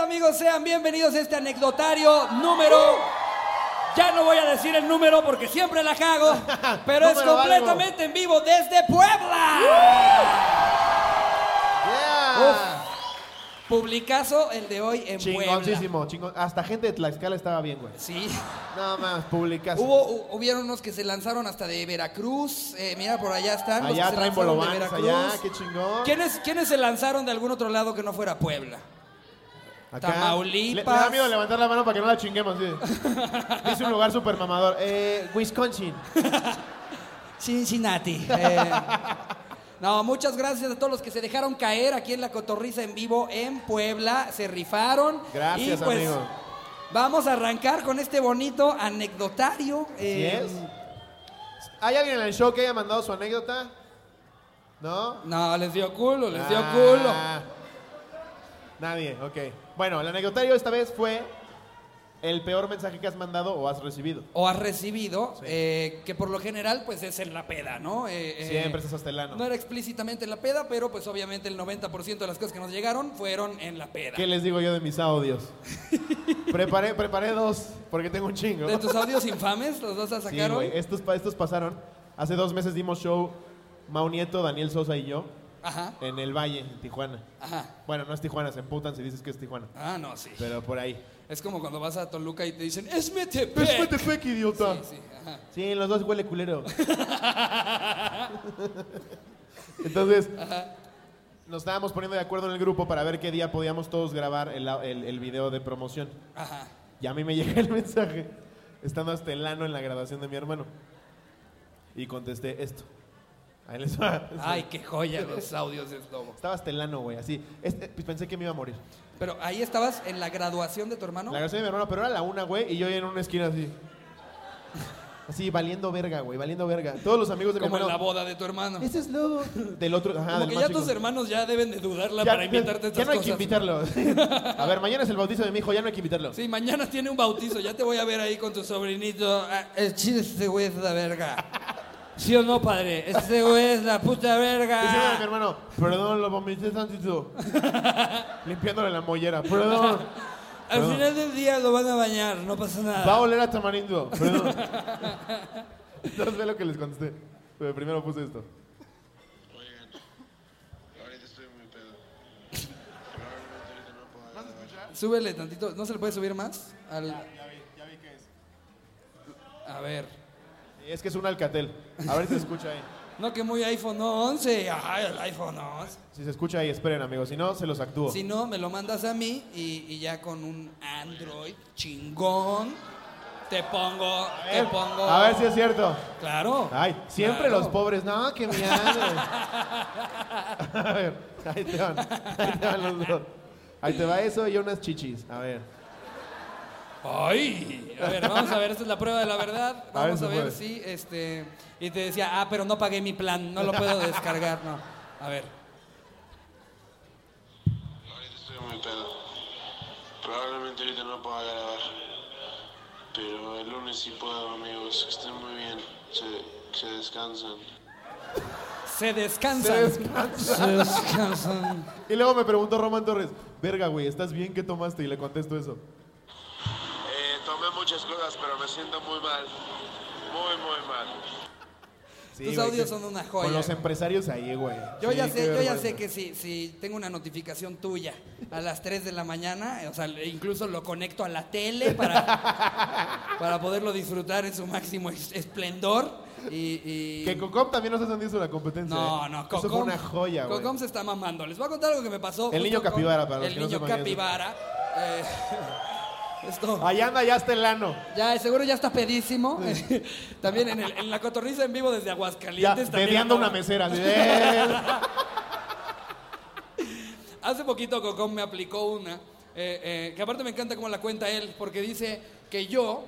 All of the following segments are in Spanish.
tal amigos? Sean bienvenidos a este anecdotario número... Ya no voy a decir el número porque siempre la cago, pero es Número completamente en vivo desde Puebla. Yeah. Publicazo el de hoy en Puebla. Chingoncísimo, chingón. Hasta gente de Tlaxcala estaba bien, güey. Sí. No más, publicazo. Hubo, hu- hubieron unos que se lanzaron hasta de Veracruz. Eh, mira, por allá están. los Allá que se traen lanzaron de allá, qué chingón. ¿Quiénes, ¿Quiénes se lanzaron de algún otro lado que no fuera Puebla? Acá. Tamaulipas. Le, le da miedo levantar la mano para que no la chinguemos. sí. Dice un lugar súper mamador. Eh, Wisconsin. Cincinnati. Eh, no, muchas gracias a todos los que se dejaron caer aquí en la Cotorriza en vivo en Puebla. Se rifaron. Gracias, y pues, amigo. Vamos a arrancar con este bonito anecdotario. Así Eh, es. ¿Hay alguien en el show que haya mandado su anécdota? ¿No? No, les dio culo, les dio Ah, culo. Nadie, ok. Bueno, el anecdotario esta vez fue el peor mensaje que has mandado o has recibido. O has recibido, eh, que por lo general pues es en la peda, ¿no? Eh, eh, Siempre estás hasta el ano. No era explícitamente en la peda, pero pues obviamente el 90% de las cosas que nos llegaron fueron en la peda. ¿Qué les digo yo de mis audios? preparé, preparé dos, porque tengo un chingo. De tus audios infames, los dos a Sí, güey, estos, estos pasaron. Hace dos meses dimos show Mau Nieto, Daniel Sosa y yo Ajá, en el Valle, en Tijuana. ajá. Bueno, no es Tijuana, se emputan si dices que es Tijuana. Ah, no, sí. Pero por ahí. Es como cuando vas a Toluca y te dicen, es Metepec. ¡Es Metepec, idiota! Sí, sí, ajá. Sí, los dos huele culero. Entonces, nos estábamos poniendo de acuerdo en el grupo para ver qué día podíamos todos grabar el, au- el, el video de promoción. Ajá. Y a mí me llega el mensaje, estando hasta el ano en la graduación de mi hermano. Y contesté esto. Ahí les va. Ay, qué joya los audios de Slobo. Estaba hasta el ano, güey, así. Este, pues pensé que me iba a morir. Pero ahí estabas en la graduación de tu hermano. La graduación de mi hermano, pero era la una, güey, y yo en una esquina así. Así, valiendo verga, güey, valiendo verga. Todos los amigos de mi como en la boda de tu hermano. Ese es lobo. Del otro, ajá, Como del que más ya chico. tus hermanos ya deben de dudarla Ya- para invitarte a ya estas no hay cosas. que invitarlo. A ver, mañana es el bautizo de mi hijo, ya no hay que invitarlo. Sí, mañana tiene un bautizo, ya te voy a ver ahí con tu sobrinito. Ah, El chile este güey es la verga. ¿Sí o no, padre? Este güey es la puta Diciendo a mi verga. hermano, perdón, lo vomité tantito. Limpiándole la mollera, perdón. Al Perdón. final del día lo van a bañar, no pasa Va a nada. oler a tamarindo, perdón. Entonces ve lo que les contesté. Pero primero puse esto. Oigan, ahorita estoy muy pedo. Probablemente ahorita no puedo grabar. Súbele tantito, ¿no se le puede subir más? Al... Ya vi, ya vi que es. A ver. Es que es un alcatel. A ver si se escucha ahí. No, que muy iPhone 11. Ajá, el iPhone 11. Si se escucha ahí, esperen, amigos. Si no, se los actúo. Si no, me lo mandas a mí y, y ya con un Android chingón te pongo, A te pongo. a ver si es cierto. Claro. Ay, siempre Claro. los pobres. No, que miedo. A ver, ahí te van. Ahí te van los dos. Ahí te va eso y unas chichis. A ver. Ay, a ver, vamos a ver, esta es la prueba de la verdad. A ver Vamos a ver puede. si este y te decía, "Ah, pero no pagué mi plan, no lo puedo descargar." No. A ver. Ahorita estoy muy pedo. Probablemente ahorita no pueda grabar. Pero el lunes sí puedo, amigos. Que estén muy bien. Se, se descansan. Se descansan. Se descansan. Se descansan. Y luego me preguntó Román Torres, verga, güey, ¿estás bien? ¿Qué tomaste? Y le contesto eso. Siento muy mal. Muy, muy mal. Sí, Tus güey, audios son una joya. Con los empresarios ahí, güey. Yo Sí, ya sé, yo ya sé que si, si tengo una notificación tuya a las 3 de la mañana, o sea, incluso lo conecto a la tele para, para poderlo disfrutar en su máximo es- esplendor. Y, y- Que Cocom también nos hacen eso la competencia. No, ¿eh? no, Eso fue Cocom. una joya, güey. Cocom se está mamando. Les voy a contar algo que me pasó. El niño con- capibara, para los El que no niño es. capibara. eh, esto. Allá anda, ya está el ano. Ya, seguro ya está pedísimo. también en, el- en la cotorriza en vivo desde Ya, Aguascalientes. también mediando una mesera. Hace poquito Cocom me aplicó una, eh, eh, que aparte me encanta cómo la cuenta él, porque dice que yo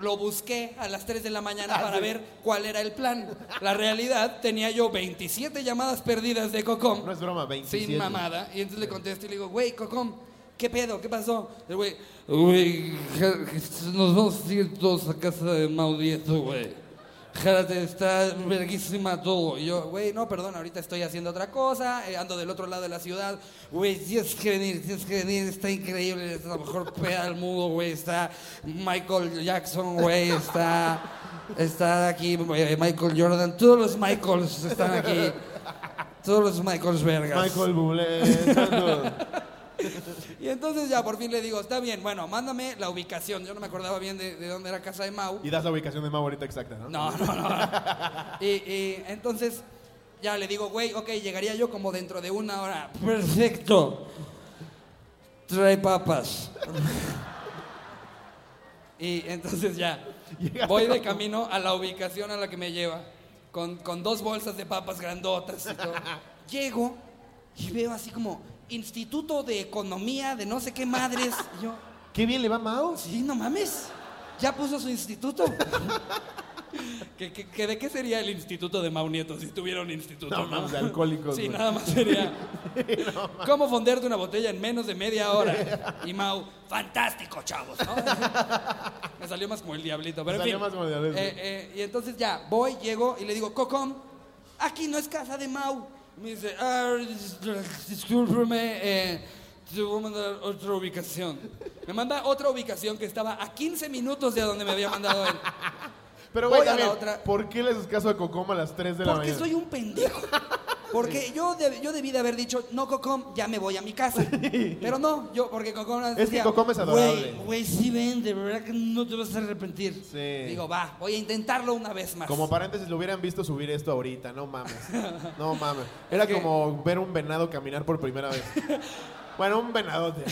lo busqué a las 3 de la mañana para ver cuál era el plan. La realidad, tenía yo 27 llamadas perdidas de Cocom. No es broma, 27. Sin mamada. Y entonces le contesto y le digo, güey, Cocom, ¿qué pedo? ¿Qué pasó? El güey, güey, nos vamos a ir todos a casa de Maudieto, güey. Jálate, está verguísima todo. Y yo, güey, no, perdón, ahorita estoy haciendo otra cosa, eh, ando del otro lado de la ciudad. Güey, tienes que venir, tienes que venir, está increíble, es la mejor peda del mundo, güey. Está Michael Jackson, güey, está, está aquí eh, Michael Jordan, todos los Michaels están aquí. Todos los Michaels vergas. Michael Bublé. Y entonces ya por fin le digo, está bien, bueno, mándame la ubicación. Yo no me acordaba bien de, de dónde era casa de Mau. Y das la ubicación de Mau ahorita exacta, ¿no? No, no, no. y, y entonces ya le digo, güey, ok, llegaría yo como dentro de una hora. Perfecto. Trae papas. y entonces ya, voy de camino a la ubicación a la que me lleva, con, con dos bolsas de papas grandotas y todo. Llego y veo así como Instituto de Economía de no sé qué madres. Y yo, Qué bien le va a Mau. Sí, no mames. Ya puso su instituto. ¿Que, que- que de qué sería el instituto de Mau Nieto si tuviera un instituto? No, mames, de alcohólicos, Sí, güey. nada más sería. ¿Cómo fonderte una botella en menos de media hora? Y Mau, fantástico, chavos, ¿no? Me salió más como el diablito, pero en salió fin. más como el diablito. Eh, eh, y entonces ya, voy, llego y le digo, Cocom, aquí no es casa de Mau. Me dice, ah, dis- discúlpeme, eh, te voy a mandar otra ubicación. Me manda otra ubicación que estaba a 15 minutos de donde me había mandado él. Pero, Voy güey, a la también, otra. ¿por qué le haces caso a Cocoma a las 3 de la Porque mañana? soy un pendejo. Porque yo, deb- yo debí de haber dicho, no, Cocom, ya me voy a mi casa. Pero no, yo, porque Cocom Es que Cocom es adorable. Güey, güey, sí ven, de verdad que no te vas a arrepentir. Sí. Digo, va, voy a intentarlo una vez más. Como paréntesis, lo hubieran visto subir esto ahorita, no mames. No mames. Era como ver un venado caminar por primera vez. Bueno, un venadote.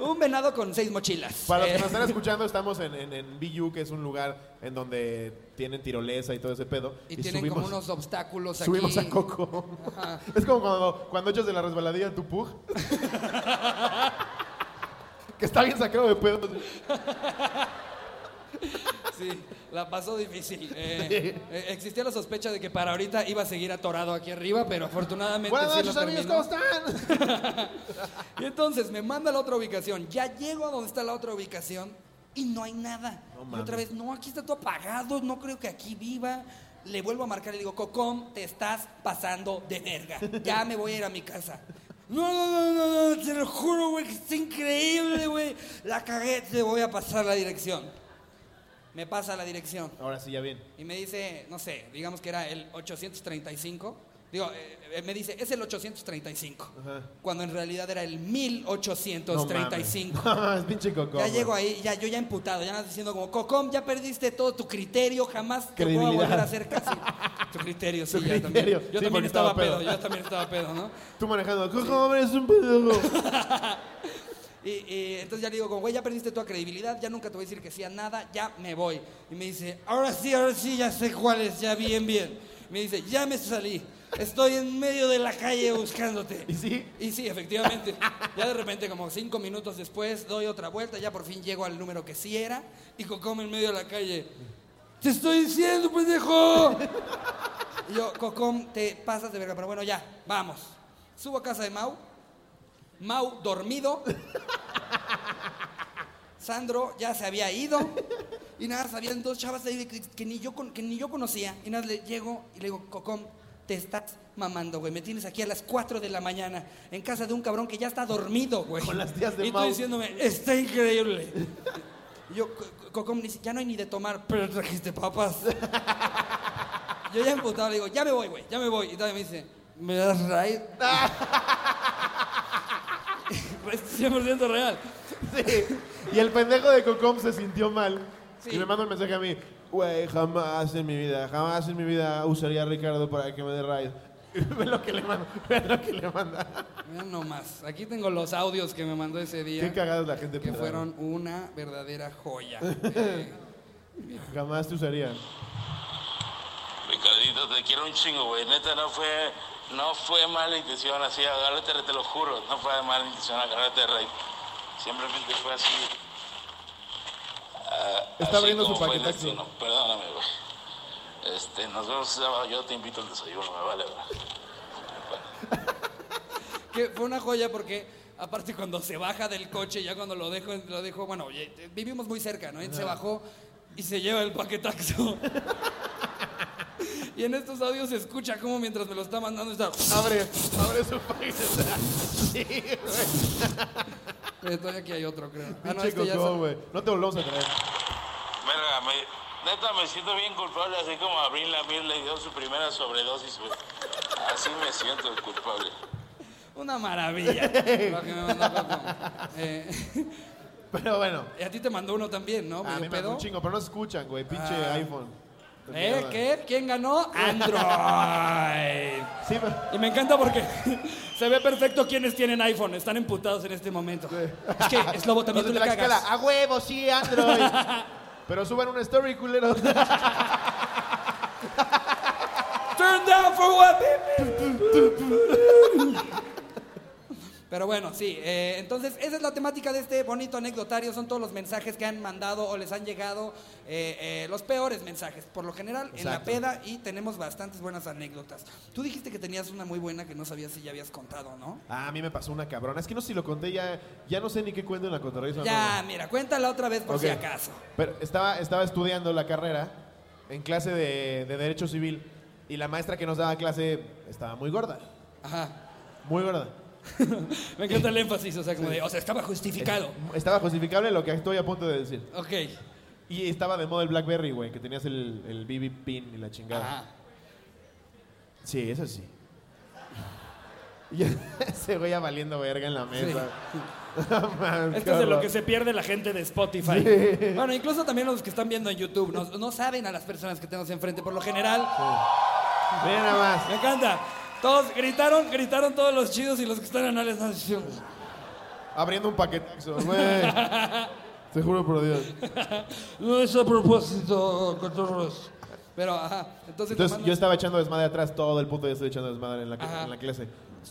Un venado con seis mochilas. Para los que Eh, nos están escuchando, estamos en, en, en BU, que es un lugar en donde tienen tirolesa y todo ese pedo. y, tienen subimos, como unos obstáculos subimos aquí. a Coco. Ajá. Es como cuando, cuando echas de la resbaladilla tu pug. que está bien sacado de pedo. Sí, la pasó difícil. Eh, eh, existía la sospecha de que para ahorita iba a seguir atorado aquí arriba, pero afortunadamente Buenas sí lo noches, amigos. ¿cómo están? Y entonces me manda a la otra ubicación. Ya llego a donde está la otra ubicación y no hay nada. No y otra vez, no, aquí está todo apagado, no creo que aquí viva. Le vuelvo a marcar y le digo, Cocom, te estás pasando de verga. Ya me voy a ir a mi casa. No, no, no, no, no, te lo juro, güey, que está increíble, güey. La cagué, te voy a pasar la dirección. Me pasa la dirección. Ahora sí, ya bien. Y me dice, no sé, digamos que era el 835. Digo, eh, eh, me dice, es el 835. Ajá. Cuando en realidad era el No 1835. mames. No mames, pinche Coco. ya llego ahí, ya, yo ya emputado, ya andas diciendo como, Cocom, ya perdiste todo tu criterio, jamás te voy a volver a hacer casi. Tu criterio, sí, Tu ya criterio. también. Yo Sí, también estaba pedo, pedo. yo también estaba pedo, ¿no? Tú manejando. Coco, eres un pedo. Y, y entonces ya le digo, como, güey, ya perdiste toda credibilidad, ya nunca te voy a decir que sí a nada, ya me voy. Y me dice, ahora sí, ahora sí, ya sé cuál es, ya bien, bien. Me dice, ya me salí, estoy en medio de la calle buscándote. ¿Y sí? Y sí, efectivamente. Ya de repente, como cinco minutos después, doy otra vuelta, ya por fin llego al número que sí era, y Cocom en medio de la calle, ¡te estoy diciendo, pendejo! Y yo, Cocom, te pasas de verga, pero bueno, ya, vamos. Subo a casa de Mau, Mau dormido, Sandro ya se había ido, y nada, más habían dos chavas ahí que, que ni yo, que ni yo conocía, y nada, le llego y le digo, Cocom, te estás mamando, güey, me tienes aquí a las 4 de la mañana, en casa de un cabrón que ya está dormido, güey. Con las tías de Y tú Mau. diciéndome, está increíble. Y yo, "Co- Cocom, ya no hay ni de tomar, pero trajiste papas. Yo ya emputado le digo, ya me voy, güey, ya me voy. Y todavía me dice, ¿me das ride? Es 100% real. Sí. Y el pendejo de Cocom se sintió mal. Sí. Y me manda un mensaje a mí. Güey, jamás en mi vida, jamás en mi vida usaría a Ricardo para que me dé ride. Y ve lo que le manda. Ve lo que le manda. Mira nomás, aquí tengo los audios que me mandó ese Qué día, cagada es la gente. que fueron una verdadera joya. Eh, Jamás te usaría. Ricardito, te quiero un chingo, güey. Neta, no fue, no fue mala intención así, agárrate, te lo juro. No fue mala intención agárrate, rey. Simplemente fue así. ah, Está así abriendo su destino. Perdóname, güey. Este, nos vemos. Yo te invito al desayuno, me vale, güey. que fue una joya porque aparte cuando se baja del coche, ya cuando lo dejo, lo dejo, bueno, oye, vivimos muy cerca, ¿no? Él se bajó y se lleva el paquetaxo. y en estos audios se escucha como mientras me lo está mandando está... Abre, abre su paquete. Sí, güey. Todavía aquí hay otro, creo. Ah, no, este ya se- güey. No te volvemos a traer. Verga, me, neta me siento bien culpable, así como Abril Lamir le dio su primera sobredosis, güey. Así me siento culpable. Una maravilla. mandó. Eh, Pero bueno. y a ti te mandó uno también, ¿no? A mí me pedo. un chingo, pero no se escuchan, güey. Pinche Ah. iPhone. ¿Eh? ¿Qué? ¿Quién ganó? Android. Sí, pero... Y me encanta porque se ve perfecto quienes tienen iPhone. Están emputados en este momento. Es que es lobo también tú le cagas. A huevo, sí, Android. pero suban una story, culero. Turn down for what? Pero bueno, sí. eh, entonces, esa es la temática de este bonito anecdotario. Son todos los mensajes que han mandado o les han llegado. eh, eh, los peores mensajes, por lo general, en la peda. Y tenemos bastantes buenas anécdotas. Tú dijiste que tenías una muy buena que no sabías si ya habías contado, ¿no? Ah, a mí me pasó una cabrona. Es que no sé si lo conté ya. Ya no sé ni qué cuento en la cotorriza. Ya, mira, cuéntala otra vez por si acaso. Pero estaba, estaba estudiando la carrera en clase de, de Derecho Civil y la maestra que nos daba clase estaba muy gorda. Ajá. Muy gorda. Me encanta el énfasis, o sea, como de, o sea, estaba justificado. Estaba justificable lo que estoy a punto de decir. Ok. Y estaba de moda el Blackberry, güey, que tenías el, el BB pin y la chingada. Ajá. Sí, eso sí. Y ese güey ya valiendo verga en la mesa. No mames, Esto es de lo que se pierde la gente de Spotify. Bueno, incluso también los que están viendo en YouTube. No, no saben a las personas que tenemos enfrente. Por lo general, Mira nada más. me encanta. Todos gritaron, gritaron todos los chidos y los que están en Nation. Abriendo un paquetazo, güey. Te juro por Dios. No es a propósito, cotorros. Pero, ajá. Entonces, Entonces yo estaba echando desmadre atrás, todo el punto yo estoy echando desmadre en la, en la clase.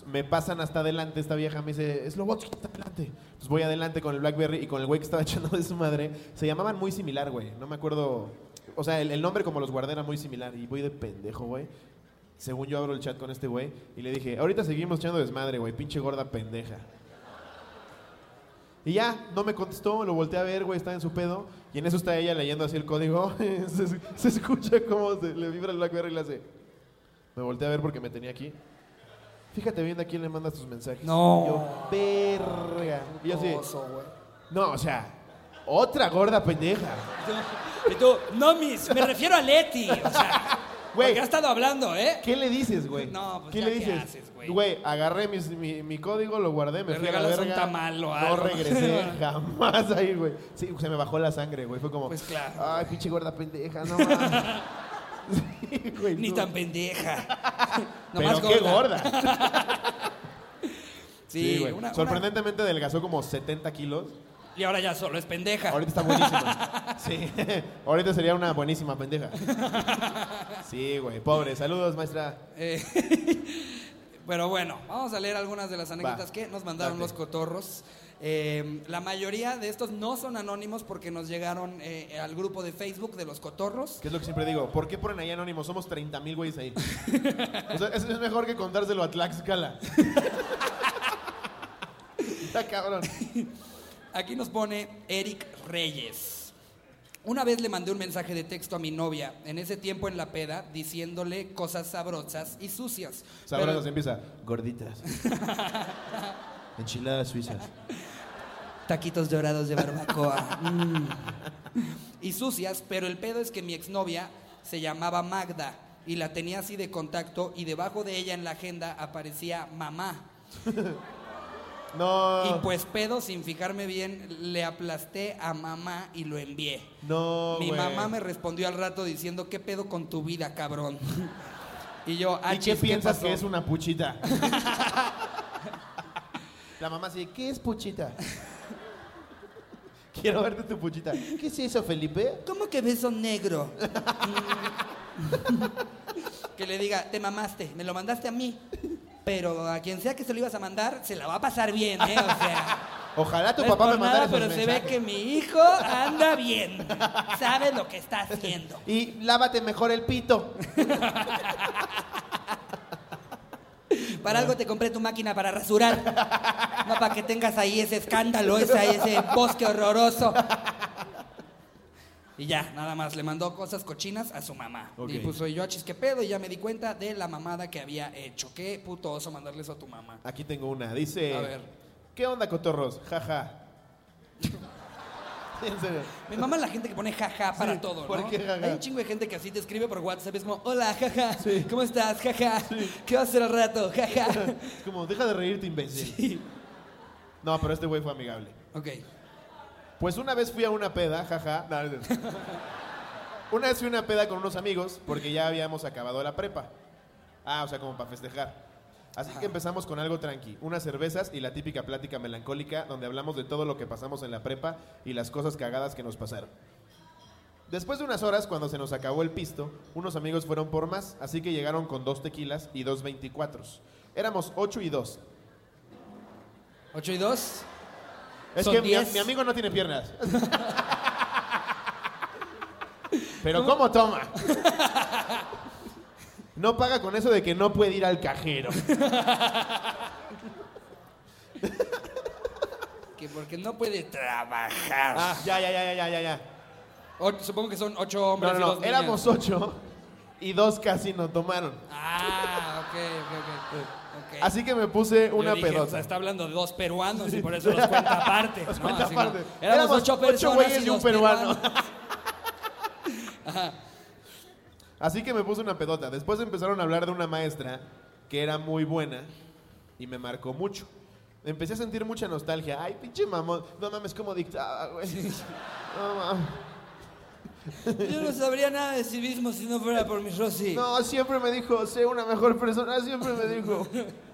Me pasan hasta adelante, esta vieja me dice, es Lobotsky, está adelante. Entonces voy adelante con el Blackberry y con el güey que estaba echando de su madre. Se llamaban muy similar, güey. No me acuerdo. O sea, el, el nombre como los guardé era muy similar. Y voy de pendejo, güey. Según yo abro el chat con este güey y le dije, ahorita seguimos echando desmadre, güey, pinche gorda pendeja. Y ya, no me contestó, lo volteé a ver, güey, está en su pedo. Y en eso está ella leyendo así el código. se, se escucha cómo se le vibra el Blackberry y le hace. Me volteé a ver porque me tenía aquí. Fíjate bien a quién le mandas tus mensajes. No. Y yo, verga. Y yo así, no, o sea, otra gorda pendeja. Y tú, no, mis, me refiero a Leti. O sea, Güey. porque ha estado hablando, ¿eh? ¿Qué le dices, güey? No, pues ¿Qué ya, le ¿qué dices? haces, güey? Güey, agarré mis- mi, mi código, lo guardé, me Le fui a la regalas un verga. tamal o No algo. regresé jamás a ir, güey. Sí, se me bajó la sangre, güey. Fue como, Pues claro. ay, pinche gorda pendeja, no mames. Sí, güey, Ni no. tan pendeja. Pero Nomás qué gorda. Sí, güey. una- una- Sorprendentemente adelgazó como 70 kilos. Y ahora ya solo es pendeja. Ahorita está buenísima. Sí. Ahorita sería una buenísima pendeja. Sí, güey. Pobre. Saludos, maestra. Eh, pero bueno, vamos a leer algunas de las anécdotas Va. que nos mandaron Date. los cotorros. Eh, la mayoría de estos no son anónimos porque nos llegaron eh, al grupo de Facebook de los cotorros. Que es lo que siempre digo. ¿Por qué ponen ahí anónimos? Somos 30 mil güeyes ahí. O sea, eso es mejor que contárselo a Tlaxcala. Está cabrón. Aquí nos pone Eric Reyes. Una vez le mandé un mensaje de texto a mi novia, en ese tiempo en la peda, diciéndole cosas sabrosas y sucias. Sabrosas Pero- empieza. Gorditas. Enchiladas suizas. Taquitos dorados de barbacoa. Mm. Y sucias, pero el pedo es que mi exnovia se llamaba Magda y la tenía así de contacto y debajo de ella en la agenda aparecía mamá. No. Y pues pedo, sin fijarme bien, le aplasté a mamá y lo envié. No, Mi güey. mamá me respondió al rato diciendo, ¿qué pedo con tu vida, cabrón? Y yo, ah, ¿Y qué piensas pasó?" que es una puchita? La mamá dice, ¿qué es puchita? Quiero verte tu puchita. ¿Qué es eso, Felipe? ¿Cómo que beso negro? Que le diga, te mamaste, me lo mandaste a mí. Pero a quien sea que se lo ibas a mandar, se la va a pasar bien, ¿eh? O sea, Ojalá tu no papá me mandara nada, esos pero se ve que mi hijo anda bien. Sabe lo que está haciendo. Y lávate mejor el pito. Para algo te compré tu máquina para rasurar. No para que tengas ahí ese escándalo, ese, ese bosque horroroso. Y ya, nada más, le mandó cosas cochinas a su mamá. Y puso, y yo, achis, ¿qué pedo? Y ya me di cuenta de la mamada que había hecho. Qué puto oso mandarle eso a tu mamá. Aquí tengo una. Dice. A ver. ¿Qué onda, cotorros? Jaja. en serio. Mi mamá es la gente que pone jaja para Sí, todo, ¿no? ¿por qué jaja? Hay un chingo de gente que así te escribe por WhatsApp, es como, hola, jaja, Sí. ¿cómo estás? Jaja, ¿qué vas a hacer al rato? Jaja. Es como, deja de reírte, imbécil. No, pero este güey fue amigable. ok. Pues una vez fui a una peda, jaja. No, no, no. Una vez fui a una peda con unos amigos porque ya habíamos acabado la prepa. Ah, o sea, como para festejar. Así que empezamos con algo tranqui, unas cervezas y la típica plática melancólica donde hablamos de todo lo que pasamos en la prepa y las cosas cagadas que nos pasaron. Después de unas horas, cuando se nos acabó el pisto, unos amigos fueron por más, así que llegaron con dos tequilas y dos 24. Éramos ocho y dos. ¿8 y 2? Es Son que mi, 10. mi amigo no tiene piernas. Pero ¿cómo toma? No paga con eso de que no puede ir al cajero. Que porque no puede trabajar. Ah, ya, ya, ya, ya, ya, ya. O- supongo que son 8 No, hombres no, y no. niñas. Éramos ocho y dos casi no tomaron. Ah, ok, ok, ok. Así que me puse Yo una dije, O sea, pedota. está hablando de dos peruanos y por eso los cuenta aparte. Los ¿no? cuenta Así como, aparte. Éramos, Éramos ocho ocho personas güeyes y y un dos peruano. peruanos. Así que me puse una pedota. Después empezaron a hablar de una maestra que era muy buena y me marcó mucho. Empecé a sentir mucha nostalgia. Ay, pinche mamón. No mames, cómo dictaba, güey. No mames. Yo no sabría nada de civismo si no fuera por mi Rosy. No, siempre me dijo, sé una mejor persona, siempre me dijo.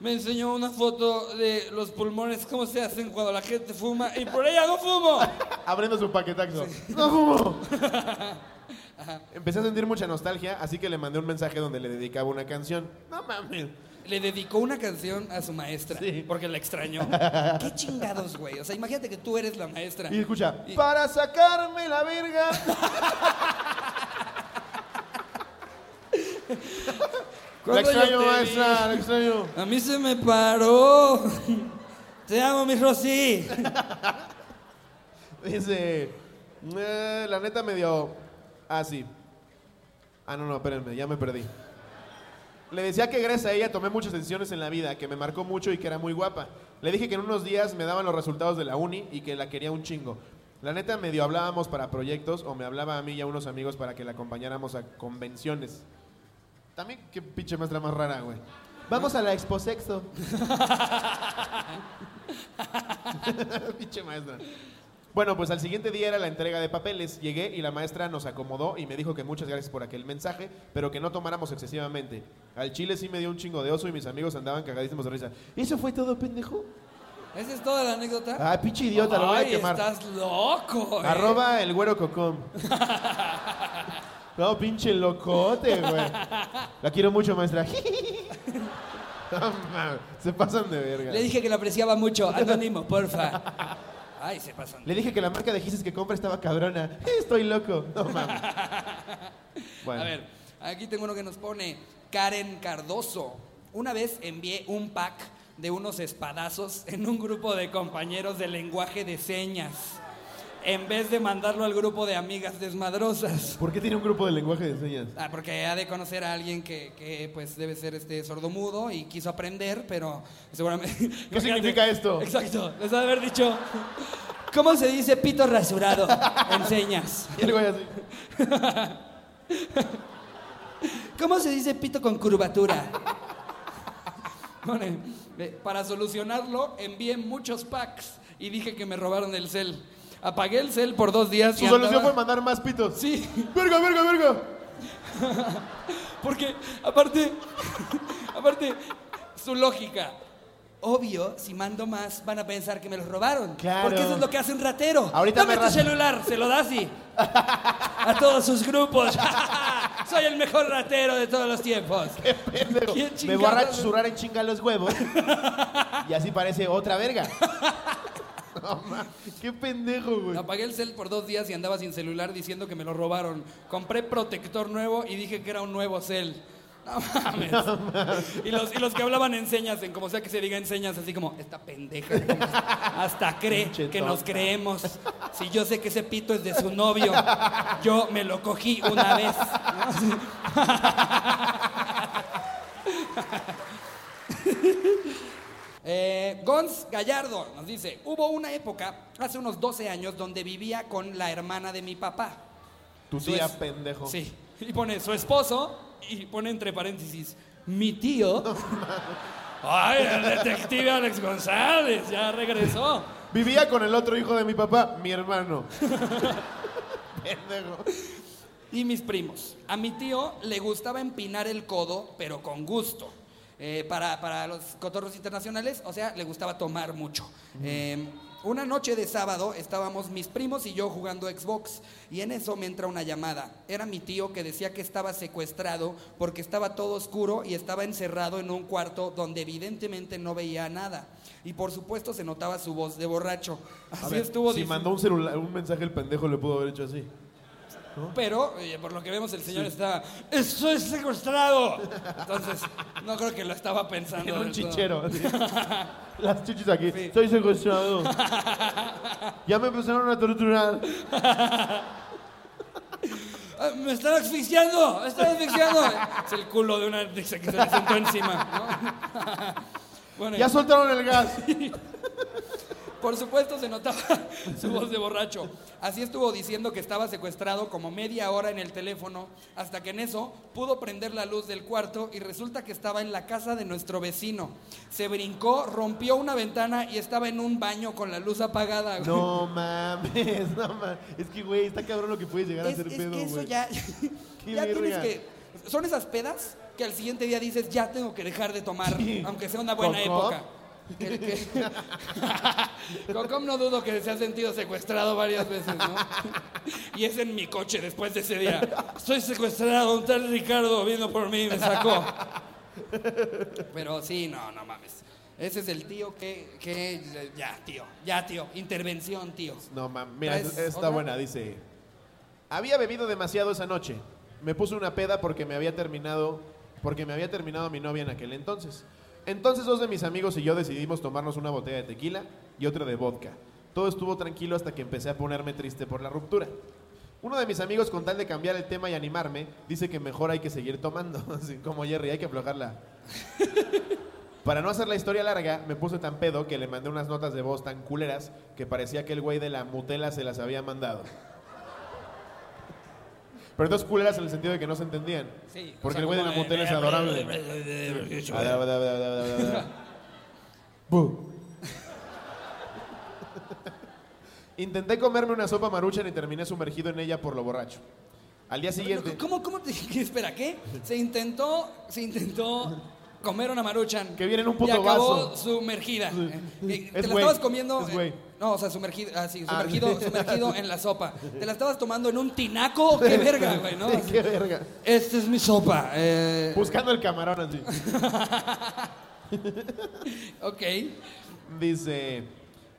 Me enseñó una foto de los pulmones, cómo se hacen cuando la gente fuma, y por ella no fumo. Abriendo su paquetaxo. ¡No fumo! Empecé a sentir mucha nostalgia, así que le mandé un mensaje donde le dedicaba una canción. No mames. Le dedicó una canción a su maestra, Sí. porque la extrañó. Qué chingados, güey. O sea, imagínate que tú eres la maestra. Y escucha, Y- para sacarme la verga. La extraño, maestra, la extraño. A mí se me paró. Te amo, mi Rosy. Dice, "Eh, la neta me dio... Ah, sí. Ah, no, no, espérenme, ya me perdí. Le decía que gracias a ella tomé muchas decisiones en la vida, que me marcó mucho y que era muy guapa. Le dije que en unos días me daban los resultados de la uni y que la quería un chingo. La neta medio hablábamos para proyectos o me hablaba a mí y a unos amigos para que la acompañáramos a convenciones. También qué pinche maestra más rara, güey. Vamos a la Expo Sexto. pinche maestra. Bueno, pues al siguiente día era la entrega de papeles. Llegué y la maestra nos acomodó y me dijo que muchas gracias por aquel mensaje, pero que no tomáramos excesivamente. Al chile sí me dio un chingo de oso y mis amigos andaban cagadísimos de risa. ¿Eso fue todo, pendejo? ¿Esa es toda la anécdota? Ah, pinche idiota, lo voy a quemar. estás loco, eh. Arroba el güero cocón. No, pinche locote, güey. La quiero mucho, maestra. Se pasan de verga. Le dije que lo apreciaba mucho. Anónimo, porfa. Ay, se pasan. Le dije que la marca de gises que compra estaba cabrona. Estoy loco. No mames. Bueno. A ver, aquí tengo uno que nos pone Karen Cardoso. Una vez envié un pack de unos espadazos en un grupo de compañeros de lenguaje de señas. En vez de mandarlo al grupo de amigas desmadrosas. ¿Por qué tiene un grupo de lenguaje de señas? Ah, porque ha de conocer a alguien que, que, pues debe ser este sordomudo y quiso aprender, pero seguramente. ¿Qué significa esto? Exacto, les ha de haber dicho. ¿Cómo se dice pito rasurado en señas? Y el güey así. ¿Cómo se dice pito con curvatura? Para solucionarlo, envié muchos packs y dije que me robaron el cel. Apagué el cel por dos días. Su y solución andaba- fue mandar más pitos. Sí, ¡Verga, verga, verga! porque aparte, aparte, su lógica. Obvio, si mando más, van a pensar que me los robaron. Claro. Porque eso es lo que hace un ratero. Ahorita Dame me tu celular, se lo das y. A todos sus grupos. Soy el mejor ratero de todos los tiempos. Pendejo. ¿Quién Me voy a rasurar en chinga los huevos. Y así parece otra verga. No, qué pendejo, güey. Apagué el cel por dos días y andaba sin celular diciendo que me lo robaron. Compré protector nuevo y dije que era un nuevo cel. No mames. Y los, y los que hablaban en señas, en como sea que se diga en señas, así como, esta pendeja, como, hasta cree que nos creemos. Si yo sé que ese pito es de su novio, yo me lo cogí una vez. Eh, Gons Gallardo nos dice, hubo una época, hace unos 12 años, donde vivía con la hermana de mi papá. Tu tía es- pendejo. Sí. Y pone su esposo y pone entre paréntesis, mi tío. Ay, el detective Alex González, ya regresó. Vivía con el otro hijo de mi papá, mi hermano. pendejo. Y mis primos. A mi tío le gustaba empinar el codo, pero con gusto. Eh, para, para los cotorros internacionales, o sea, le gustaba tomar mucho. Eh, una noche de sábado estábamos mis primos y yo jugando Xbox y en eso me entra una llamada. Era mi tío que decía que estaba secuestrado porque estaba todo oscuro y estaba encerrado en un cuarto donde evidentemente no veía nada. Y por supuesto se notaba su voz de borracho. Así ver, estuvo si mandó un celular, un mensaje el pendejo le pudo haber hecho así. Pero, eh, por lo que vemos, el señor está, estoy secuestrado. Entonces, no creo que lo estaba pensando. En un del todo. chichero. así. Las chichis aquí. Sí. Estoy secuestrado. ya me empezaron a torturar. Ah, me están asfixiando, me están asfixiando. Es el culo de una dice que se le sentó encima. ¿no? bueno, Ya soltaron el gas. por supuesto se notaba su voz de borracho. Así estuvo diciendo que estaba secuestrado como media hora en el teléfono, hasta que en eso pudo prender la luz del cuarto y resulta que estaba en la casa de nuestro vecino. Se brincó, rompió una ventana y estaba en un baño con la luz apagada. güey. No mames, no mames. Es que, güey, está cabrón lo que puede llegar a ser es pedo, que eso güey. ya, ya tienes que... Son esas pedas que al siguiente día dices, ya tengo que dejar de tomar, Sí. aunque sea una buena época. Que- Cocom no dudo que se ha sentido secuestrado varias veces, ¿no? Y es en mi coche después de ese día. Estoy secuestrado, un tal Ricardo vino por mí y me sacó. Pero sí, no, no mames. Ese es el tío que, que ya, tío, ya, tío, intervención, tío. No mames, mira, ¿Traes está otra? buena, dice. Había bebido demasiado esa noche. Me puse una peda porque me había terminado, porque me había terminado mi novia en aquel entonces. Entonces dos de mis amigos y yo decidimos tomarnos una botella de tequila y otra de vodka. Todo estuvo tranquilo hasta que empecé a ponerme triste por la ruptura. Uno de mis amigos, con tal de cambiar el tema y animarme, dice que mejor hay que seguir tomando. Así como Jerry, hay que aflojarla. Para no hacer la historia larga, me puse tan pedo que le mandé unas notas de voz tan culeras que parecía que el güey de la mutela se las había mandado. Pero entonces culeras en el sentido de que no se entendían. Sí, o Porque sea, el güey de la mutela es adorable. Intenté comerme una sopa maruchan y terminé sumergido en ella por lo borracho. Al día siguiente, ¿Cómo, cómo te, qué, espera, qué? Se intentó, se intentó comer una maruchan. Que viene en un puto y acabó vaso. sumergida. Sí. Eh, y te Es la estabas comiendo. es eh, güey. No, o sea, sumergido, ah, sí, Ah. sumergido, sumergido en la sopa. Te la estabas tomando en un tinaco, qué verga, güey, ¿no? Qué verga. Esta es mi sopa. eh, Buscando el camarón así. ok. Dice,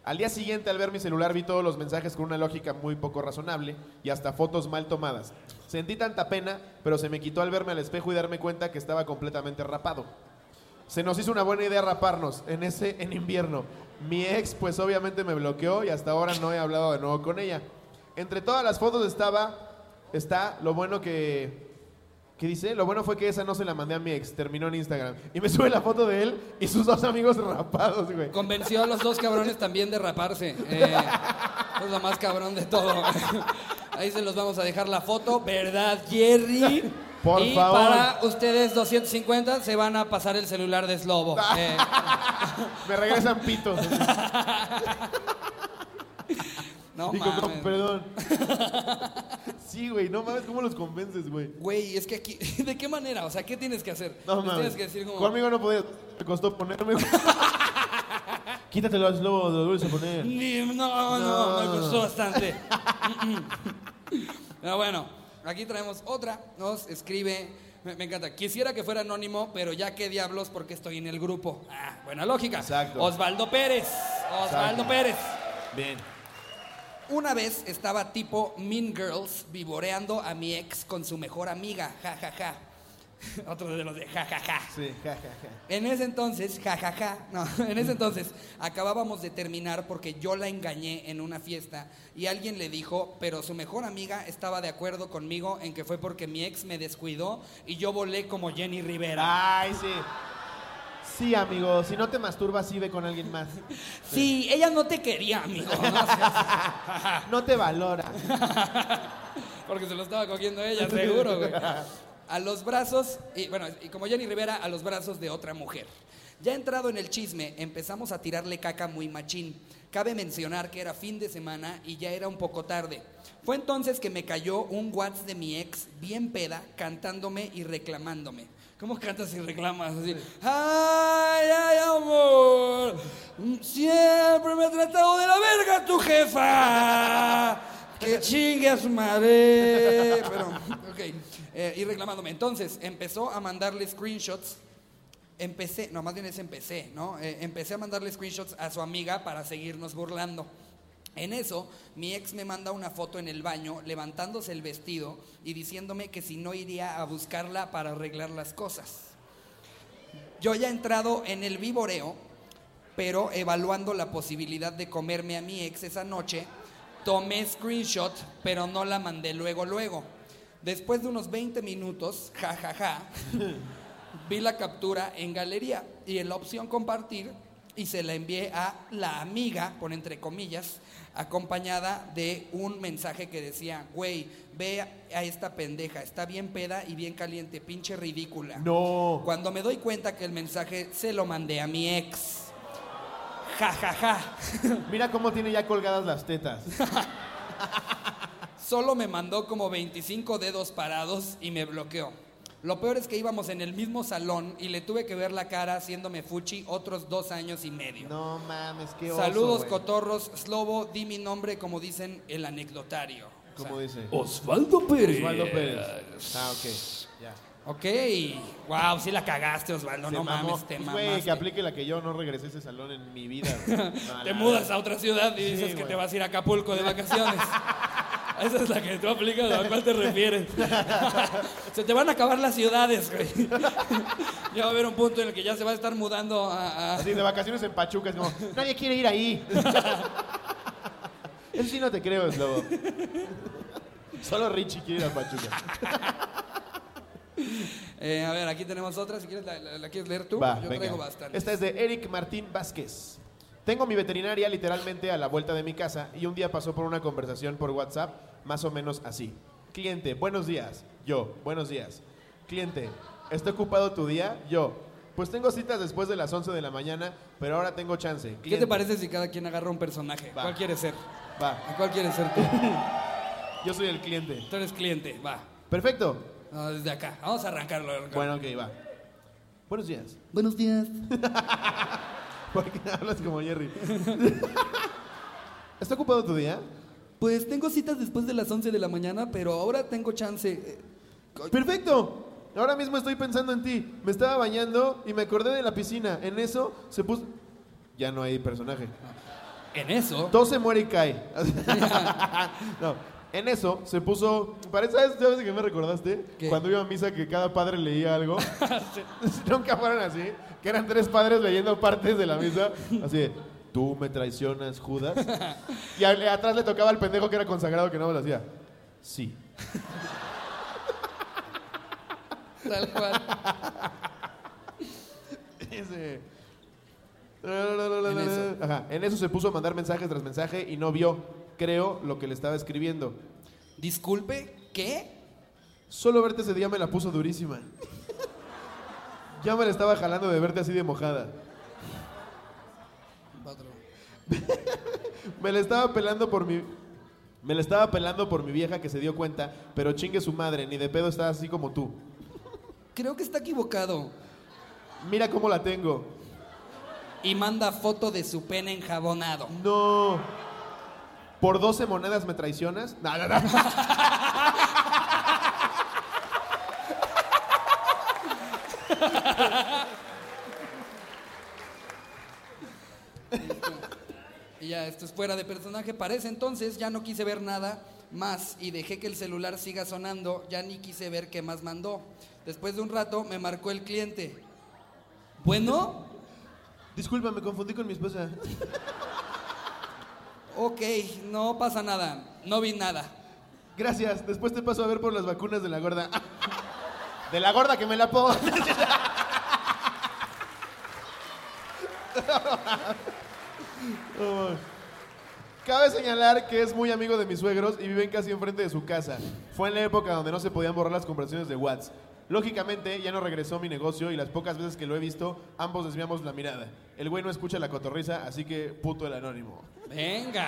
al día siguiente al ver mi celular vi todos los mensajes con una lógica muy poco razonable y hasta fotos mal tomadas. Sentí tanta pena, pero se me quitó al verme al espejo y darme cuenta que estaba completamente rapado. Se nos hizo una buena idea raparnos en ese en invierno. Mi ex pues obviamente me bloqueó y hasta ahora no he hablado de nuevo con ella. Entre todas las fotos estaba está lo bueno que ¿Qué dice? Lo bueno fue que esa no se la mandé a mi ex, terminó en Instagram. Y me sube la foto de él y sus dos amigos rapados, güey. Convenció a los dos cabrones también de raparse. Eh, es lo más cabrón de todo. Ahí se los vamos a dejar la foto, ¿verdad, Jerry? Por y favor. para ustedes 250 se van a pasar el celular de Slobo. Eh, Me regresan pitos. no Digo, no, mames. perdón. Sí, güey, no mames, ¿cómo los convences, güey? Güey, es que aquí, ¿de qué manera? O sea, ¿qué tienes que hacer? No Les mames. Tienes que decir como, Conmigo no podía. Me costó ponerme. güey. Quítatelo al lobo, lo vuelves a poner. Ni- no, no, me No. costó bastante. Pero bueno, aquí traemos otra. Nos escribe, me, me encanta. Quisiera que fuera anónimo, pero ya qué diablos porque estoy en el grupo. Ah, buena lógica. Exacto. Osvaldo Pérez. Osvaldo Exacto. Pérez. Bien. Una vez estaba tipo Mean Girls vivoreando a mi ex con su mejor amiga. Ja, ja, ja. Otro de los de jajaja. Sí, ja, ja, ja. En ese entonces, jajaja, no, en ese entonces acabábamos de terminar porque yo la engañé en una fiesta y alguien le dijo, pero su mejor amiga estaba de acuerdo conmigo en que fue porque mi ex me descuidó y yo volé como Jenny Rivera. Ay, sí. Sí, amigo, si no te masturbas, sí ve con alguien más. Sí, ella no te quería, amigo. ¿no? No te valora. Porque se lo estaba cogiendo ella, seguro, güey. A los brazos, y bueno, y como Jenny Rivera, a los brazos de otra mujer. Ya entrado en el chisme, empezamos a tirarle caca muy machín. Cabe mencionar que era fin de semana y ya era un poco tarde. Fue entonces que me cayó un WhatsApp de mi ex, bien peda, cantándome y reclamándome. ¿Cómo cantas y reclamas? Así, ay, ay, amor, siempre me ha tratado de la verga tu jefa. Que chingue a su madre. Pero, ok. Eh, y reclamándome. Entonces, empezó a mandarle screenshots. Empecé, no, más bien es empecé, ¿no? Eh, empecé a mandarle screenshots a su amiga para seguirnos burlando. En eso, mi ex me manda una foto en el baño levantándose el vestido y diciéndome que si no iría a buscarla para arreglar las cosas. Yo ya he entrado en el vivoreo, pero evaluando la posibilidad de comerme a mi ex esa noche, tomé screenshot, pero no la mandé luego, luego. Después de unos 20 minutos, jajaja, vi la captura en galería y en la opción compartir y se la envié a la amiga, por entre comillas, acompañada de un mensaje que decía, güey, ve a esta pendeja, está bien peda y bien caliente, pinche ridícula. No. Cuando me doy cuenta que el mensaje se lo mandé a mi ex. Ja, ja, ja. Mira cómo tiene ya colgadas las tetas. Solo me mandó como 25 dedos parados y me bloqueó. Lo peor es que íbamos en el mismo salón y le tuve que ver la cara haciéndome fuchi otros dos años y medio. No mames, qué oso, Saludos, güey. cotorros. Slobo, di mi nombre como dicen el anecdotario. O sea, ¿Cómo dice? Osvaldo Pérez. Osvaldo Pérez. Ah, ok. Ya. Ok. Wow, sí la cagaste, Osvaldo. Se no mamó. mames, te Pues, Güey, mamaste. que aplique la que yo no regresé a ese salón en mi vida. güey. No, Te la mudas a otra ciudad y Sí, dices que güey. te vas a ir a Acapulco de vacaciones. Esa es la que tú aplicas, ¿a cuál te refieres? se te van a acabar las ciudades, güey. ya va a haber un punto en el que ya se va a estar mudando a... a- Así, de vacaciones en Pachuca, es como, nadie quiere ir ahí. Eso sí no te creo, Slobo. Solo Richie quiere ir a Pachuca. Eh, a ver, aquí tenemos otra. Si quieres, ¿la, la- la quieres leer tú? Va, Yo venga. traigo bastante. Esta es de Eric Martín Vázquez. Tengo mi veterinaria literalmente a la vuelta de mi casa y un día pasó por una conversación por WhatsApp más o menos así. Cliente, buenos días. Yo, buenos días. Cliente, ¿está ocupado tu día? Yo, pues tengo citas después de las 11 de la mañana, pero ahora tengo chance. ¿Qué te parece si cada quien agarra un personaje? Va. ¿Cuál quieres ser? Va, ¿A cuál quieres ser tú? yo soy el cliente. Tú eres cliente, va. Perfecto. No, desde acá. Vamos a arrancarlo. Bueno, ok, va. Buenos días. Buenos días. ¿Por qué hablas como Jerry? ¿Está ocupado tu día? Pues tengo citas después de las 11 de la mañana, pero ahora tengo chance. Perfecto. Ahora mismo estoy pensando en ti. Me estaba bañando y me acordé de la piscina. En eso se puso... Ya no hay personaje. En eso. Todo muere y cae. no. En eso se puso... Parece, ¿sabes, ¿sabes qué me recordaste? ¿Qué? Cuando iba a misa que cada padre leía algo. Nunca fueron así. Que eran tres padres leyendo partes de la misa. Así de, tú me traicionas, Judas. Y a- atrás le tocaba al pendejo que era consagrado que no me lo hacía. Sí. Tal cual. Ese. En eso. Ajá. En eso se puso a mandar mensaje tras mensaje y no vio, creo, lo que le estaba escribiendo. Disculpe, ¿qué? Solo verte ese día me la puso durísima. Ya me la estaba jalando de verte así de mojada. Me la estaba pelando por mi. Me la estaba pelando por mi vieja que se dio cuenta, pero chingue su madre, ni de pedo está así como tú. Creo que está equivocado. Mira cómo la tengo. Y manda foto de su pene enjabonado. No. ¿Por 12 monedas me traicionas? No, no, no. Y ya, esto es fuera de personaje. Parece entonces, ya no quise ver nada más y dejé que el celular siga sonando. Ya ni quise ver qué más mandó. Después de un rato me marcó el cliente. Bueno, Disculpa, me confundí con mi esposa. Ok, no pasa nada. No vi nada. Gracias, después te paso a ver por las vacunas de la gorda. De la gorda que me la pongo. Cabe señalar que es muy amigo de mis suegros y viven casi enfrente de su casa. Fue en la época donde no se podían borrar las conversaciones de WhatsApp. Lógicamente, ya no regresó mi negocio y las pocas veces que lo he visto, ambos desviamos la mirada. El güey no escucha la cotorriza, así que puto el anónimo. Venga.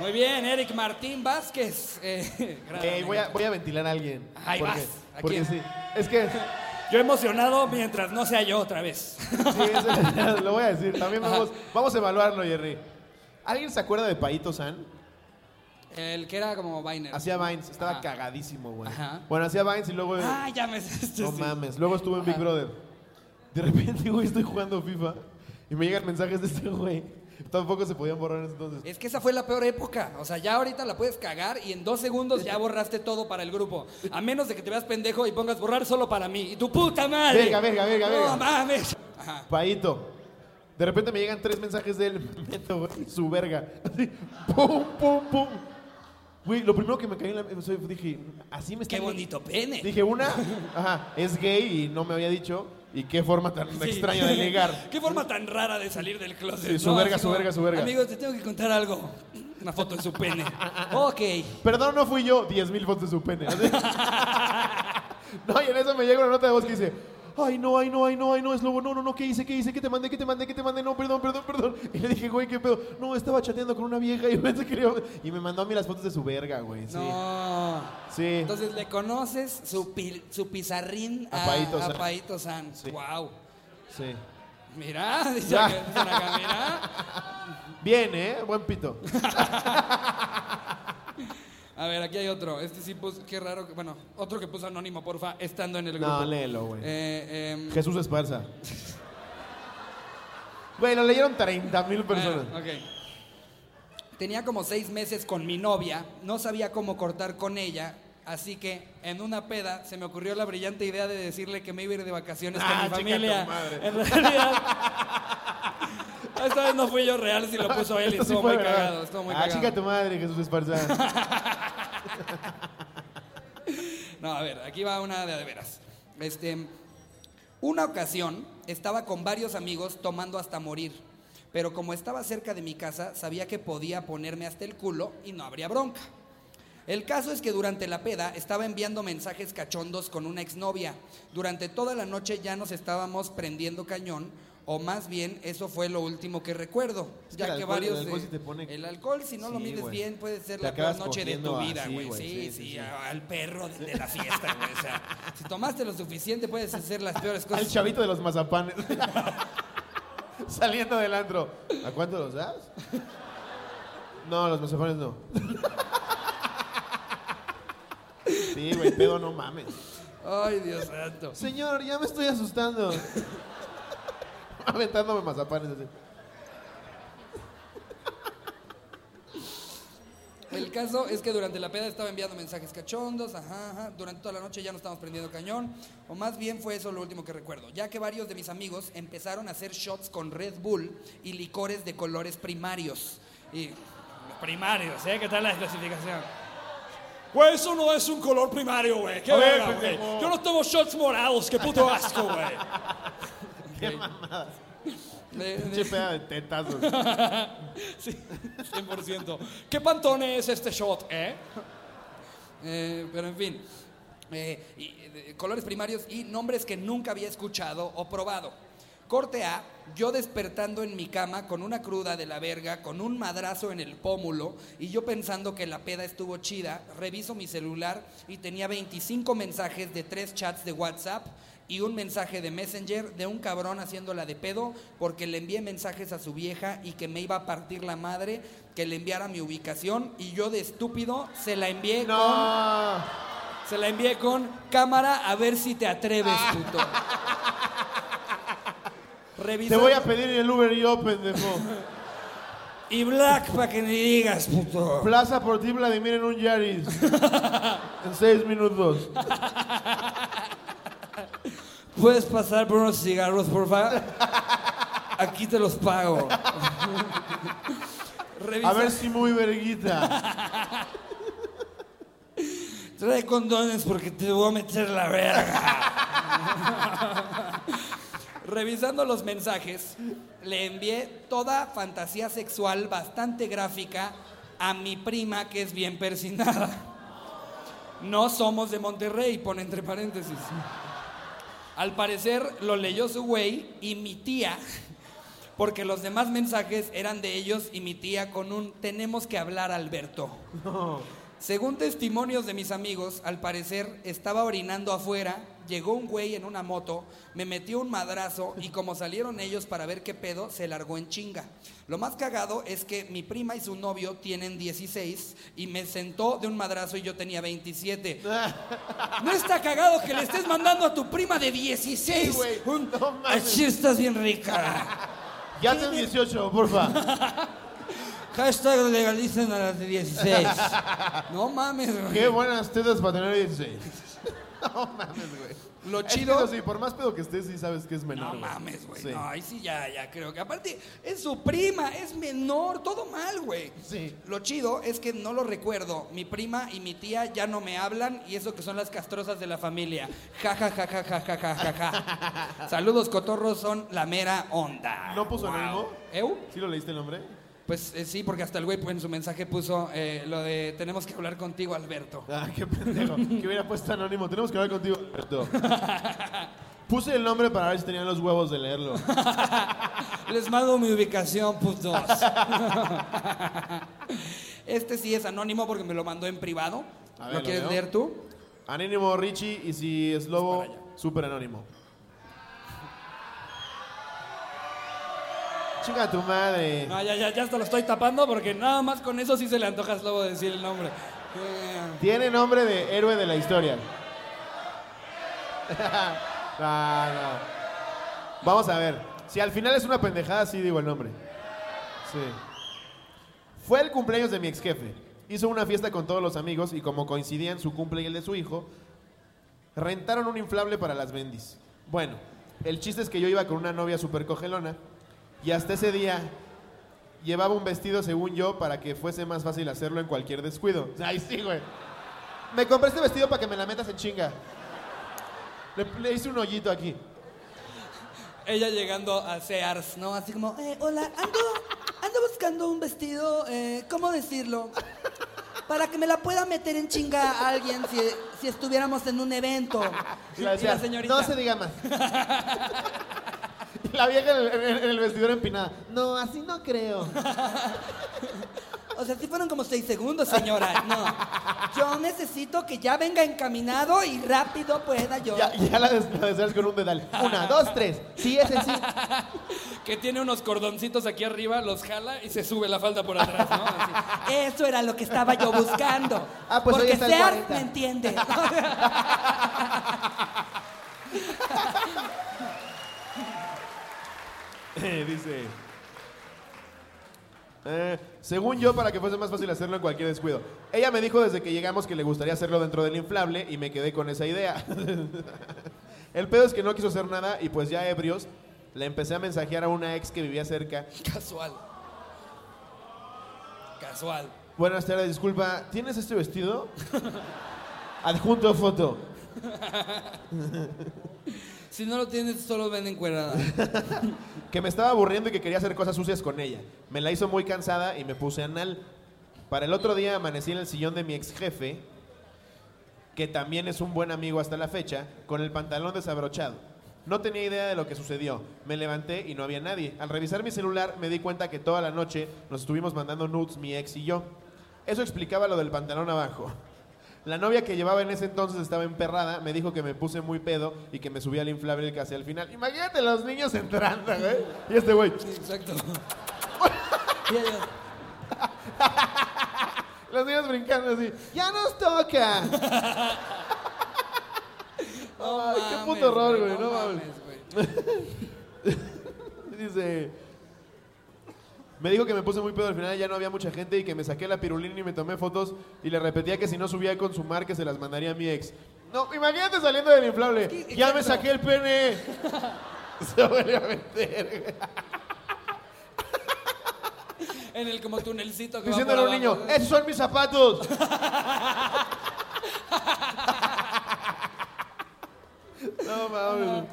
Muy bien, Eric Martín Vázquez. Eh, Ey, voy, a, voy a ventilar a alguien. Ahí porque, vas. ¿A porque quién? sí. Es que, Yo emocionado mientras no sea yo otra vez. sí, es- lo voy a decir. También vamos, vamos a evaluarlo, Jerry. ¿Alguien se acuerda de Paito San? El que era como Viner. Hacía Vines, estaba Ajá. cagadísimo, güey. Ajá. Bueno, hacía Vines y luego. Ah, ya me... este no sí. mames. Luego estuvo en Big. Brother. De repente, güey, estoy jugando FIFA y me llegan mensajes de este güey. Tampoco se podían borrar en ese entonces. Es que esa fue la peor época. O sea, ya ahorita la puedes cagar y en dos segundos ya borraste todo para el grupo. A menos de que te veas pendejo y pongas borrar solo para mí. Y tu puta madre. Verga, verga, verga, No verga. mames. Ajá. Paito. De repente me llegan tres mensajes de él. me meto, güey, su verga. Así, pum, pum, pum. Güey, lo primero que me cayó en la. soy- Dije, así me está. Qué bonito pene. Dije, una, ajá, es gay y no me había dicho. Y qué forma tan Sí. extraña de ligar. Qué forma tan rara de salir del closet. Sí, su ¿no? verga, Así su como, verga, su verga. Amigos, te tengo que contar algo. Una foto de su pene. Ok. Perdón, no fui yo. 10 mil fotos de su pene. Así. No, y en eso me llega una nota de voz que dice. Ay, no, ay, no, ay, no, ay, no, es lobo, no, no, no, ¿qué hice, qué hice, qué te mandé, qué te mandé, qué te mandé, no, perdón, perdón, perdón. Y le dije, güey, qué pedo. No, estaba chateando con una vieja y pensé que le- Y me mandó a mí las fotos de su verga, güey, sí. No. Sí. Entonces le conoces su, su pizarrín A a, Paito a San. Paito San. Sí. Wow. Sí. Mira, dice acá, mira. Bien, ¿eh? Buen pito. A ver, aquí hay otro. Este sí puso, qué raro. que- Bueno, otro que puso anónimo, porfa, estando en el grupo. No, léelo, güey. Eh, em, Jesús Esparza. Güey, lo leyeron 30 mil personas. bueno, ok. Tenía como seis meses con mi novia, no sabía cómo cortar con ella, así que en una peda se me ocurrió la brillante idea de decirle que me iba a ir de vacaciones Ah, con mi chica familia. tu madre. En realidad, esta vez no fui yo real, si lo puso él y sí estuvo muy verdad. cagado, estuvo muy ah, cagado. chica tu madre, Jesús Esparza. No, a ver, aquí va una de, veras. Este, una ocasión estaba con varios amigos tomando hasta morir, pero como estaba cerca de mi casa, sabía que podía ponerme hasta el culo y no habría bronca. El caso es que durante la peda estaba enviando mensajes cachondos con una exnovia. Durante toda la noche ya nos estábamos prendiendo cañón, o más bien eso fue lo último que recuerdo. Es que ya el que alcohol- varios. el alcohol de- sí te pone- el alcohol, si no lo mides güey. bien, puede ser Te la peor noche de tu vida, así, güey. güey. Sí, Sí, al perro de, de la fiesta, güey. O sea, si tomaste lo suficiente, puedes hacer las peores cosas. Al chavito de los mazapanes. Saliendo del antro. ¿A cuánto los das? No, los mazapanes no. Sí, güey, pedo no mames. Ay, Dios santo. Señor, ya me estoy asustando. Aventándome mazapanes así. El caso es que durante la peda estaba enviando mensajes cachondos, ajá, ajá. Durante toda la noche ya no estábamos prendiendo cañón. O más bien fue eso lo último que recuerdo. Ya que varios de mis amigos empezaron a hacer shots con Red Bull y licores de colores primarios. Y. Primarios, ¿eh? ¿Qué tal la clasificación? Güey, eso no es un color primario, güey. Qué verga, güey. pendejo. Yo no tomo shots morados, qué puto asco, güey. Qué mamadas. De- de- de tetazos. Sí, 100%. ¿Qué pantone es este shot, eh? Eh, pero en fin, eh, y, eh, colores primarios y nombres que nunca había escuchado o probado. Corte A, yo despertando en mi cama con una cruda de la verga, con un madrazo en el pómulo y yo pensando que la peda estuvo chida, reviso mi celular y tenía 25 mensajes de tres chats de WhatsApp y un mensaje de Messenger de un cabrón haciéndola de pedo porque le envié mensajes a su vieja y que me iba a partir la madre, que le enviara mi ubicación y yo de estúpido se la envié con No. se la envié con cámara a ver si te atreves, puto. Revisa Te voy a pedir el Uber yo, pendejo. y Black para que me digas, puto. Plaza por ti, Vladimir, en un Yaris. En seis minutos. puedes pasar por unos cigarros, por favor? Aquí te los pago. Revisa- A ver si muy verguita. Trae condones porque te voy a meter la verga. Revisando los mensajes, le envié toda fantasía sexual bastante gráfica a mi prima que es bien persinada. No somos de Monterrey, pone entre paréntesis. Al parecer lo leyó su güey y mi tía, porque los demás mensajes eran de ellos y mi tía con un tenemos que hablar Alberto. Según testimonios de mis amigos, al parecer estaba orinando afuera, llegó un güey en una moto, me metió un madrazo y como salieron ellos para ver qué pedo, se largó en chinga. Lo más cagado es que mi prima y su novio tienen 16 y me sentó de un madrazo y yo tenía 27. ¿No está cagado que le estés mandando a tu prima de 16? Sí, güey. un, No. "Así estás bien rica. Ya tengo 18, porfa. Hashtag legalicen a las de 16. No mames, güey. Qué buenas tetas para tener 16. no mames, güey. Lo chido. Sí, por más pedo que estés, sí sabes que es menor. No mames, güey. Sí. No, ahí sí ya, ya creo que. Aparte, es su prima, es menor, todo mal, güey. Sí. Lo chido es que no lo recuerdo. Mi prima y mi tía ya no me hablan y eso que son las castrosas de la familia. Ja, ja, ja, ja, ja, ja, ja, ja. ja. Saludos, cotorros, son la mera onda. ¿No puso wow. en el ¿Eu? ¿Sí lo leíste el nombre? Pues eh, sí, porque hasta el güey pues, en su mensaje puso eh, lo de tenemos que hablar contigo, Alberto. Ah, qué pendejo. que hubiera puesto anónimo. Tenemos que hablar contigo, Alberto. Puse el nombre para ver si tenían los huevos de leerlo. Les mando mi ubicación, putos. Este sí es anónimo porque me lo mandó en privado. A ver, ¿Lo ¿lo quieres leer tú? Anónimo Richie y si es lobo, súper anónimo. Chinga tu madre. No, ya, ya, ya hasta lo estoy tapando porque nada más con eso sí se le antoja a Slobo decir el nombre. Tiene nombre de héroe de la historia. no, no. Vamos a ver. Si al final es una pendejada, sí digo el nombre. Sí. Fue el cumpleaños de mi ex jefe. Hizo una fiesta con todos los amigos y como coincidían su cumple y el de su hijo, rentaron un inflable para las bendis. Bueno, el chiste es que yo iba con una novia súper cogelona y hasta ese día llevaba un vestido según yo para que fuese más fácil hacerlo en cualquier descuido. Ay, sí, güey. Me compré este vestido para que me la metas en chinga. Le, le hice un hoyito aquí. ella llegando a Sears, ¿no? Así como, eh, hola, ando, ando buscando un vestido, eh, ¿cómo decirlo? Para que me la pueda meter en chinga a alguien si, si estuviéramos en un evento. Y la señorita. No se diga más. La vieja en el, en vestidor empinada. No, así no creo. O sea, sí fueron como seis segundos, señora. No. Yo necesito que ya venga encaminado y rápido pueda yo. Ya, ya la, des- la deseas con un dedal. Una, dos, tres. Sí, ese sí. Que tiene unos cordoncitos aquí arriba, los jala y se sube la falda por atrás, ¿no? Así. Eso era lo que estaba yo buscando. Ah, pues hoy Porque está el Sears 40. me entiende. Dice. eh, según yo, para que fuese más fácil hacerlo en cualquier descuido. Ella me dijo desde que llegamos que le gustaría hacerlo dentro del inflable y me quedé con esa idea. El pedo es que no quiso hacer nada y pues ya ebrios, le empecé a mensajear a una ex que vivía cerca. Casual. Casual. Buenas tardes, disculpa, ¿tienes este vestido? Adjunto foto. Si no lo tienes, solo ven encuerada. Que me estaba aburriendo y que quería hacer cosas sucias con ella. Me la hizo muy cansada y me puse anal. Para el otro día amanecí en el sillón de mi ex jefe, que también es un buen amigo hasta la fecha, con el pantalón desabrochado. No tenía idea de lo que sucedió. Me levanté y no había nadie. Al revisar mi celular me di cuenta que toda la noche nos estuvimos mandando nudes mi ex y yo. Eso explicaba lo del pantalón abajo. La novia que llevaba en ese entonces estaba emperrada, me dijo que me puse muy pedo y que me subí al inflable casi al final. Imagínate los niños entrando, güey. Y este güey, Sí, exacto. los niños brincando así. ¡Ya nos toca! Ay, qué puto horror, güey. no No mames. güey. Dice. Me dijo que me puse muy pedo al final, ya no había mucha gente y que me saqué la pirulina y me tomé fotos y le repetía que si no subía con su mar que se las mandaría a mi ex. No, imagínate saliendo del inflable. ¿Qué- Ya me exacto. saqué el pene. Se vuelve a meter. En el como tunelcito que va Diciéndole a por un niño, abajo. esos son mis zapatos. no mames.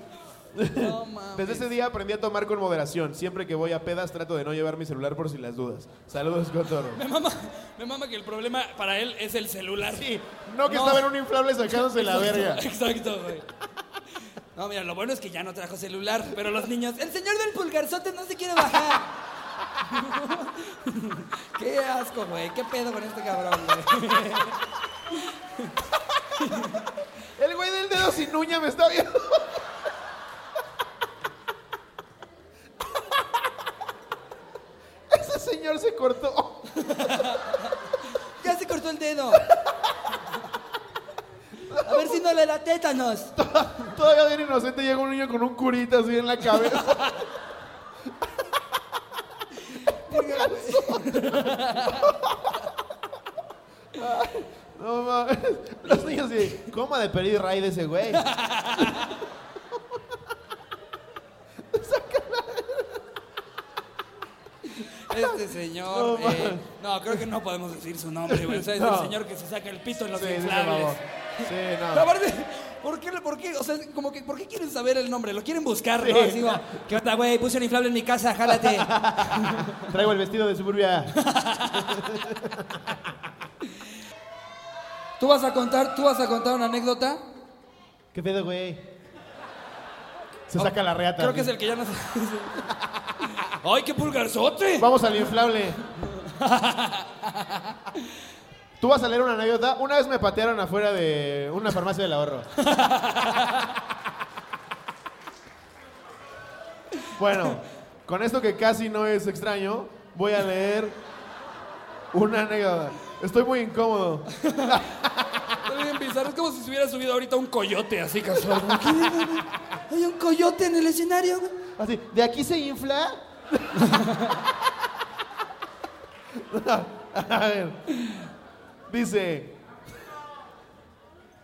No mames. Desde ese día aprendí a tomar con moderación. Siempre que voy a pedas trato de no llevar mi celular por si las dudas. Saludos, Cotorro. Me mama, me mama que el problema para él es el celular. Sí, no que No. estaba en un inflable sacándose la Exacto, verga. Exacto, güey. No, mira, lo bueno es que ya no trajo celular, pero los niños, el señor del pulgarzote no se quiere bajar. Qué asco, güey. Qué pedo con este cabrón, güey. El güey del dedo sin uña me está viendo. Ese señor se cortó. Ya se cortó el dedo. A ver si no le da tétanos. Todavía bien inocente llega un niño con un curita así en la cabeza. No mames. Los niños de ¿cómo ha de pedir ray de ese güey? Este señor. No, creo que no podemos decir su nombre, güey. O sea, es No. el señor que se saca el pito en los Sí, inflables. Sí, Pero no. aparte, ¿por qué, por qué? O sea, como que, ¿por qué quieren saber el nombre? Lo quieren buscar. ¿no? Así como, ¿qué onda, güey? Puse un inflable en mi casa, jálate. Traigo el vestido de suburbia. ¿Tú vas a contar, tú vas a contar una anécdota? ¿Qué pedo, güey? Se saca la reata. Creo que es el que ya no se... ¡Ay, qué pulgarzote! Vamos al inflable. Tú vas a leer una anécdota. Una vez me patearon afuera de una farmacia del ahorro. Bueno, con esto que casi no es extraño, voy a leer una anécdota. Estoy muy incómodo. Está bien bizarro. Es como si se hubiera subido ahorita un coyote así casual. ¿Hay un coyote en el escenario? Así, ¿de aquí se infla? A ver. Dice.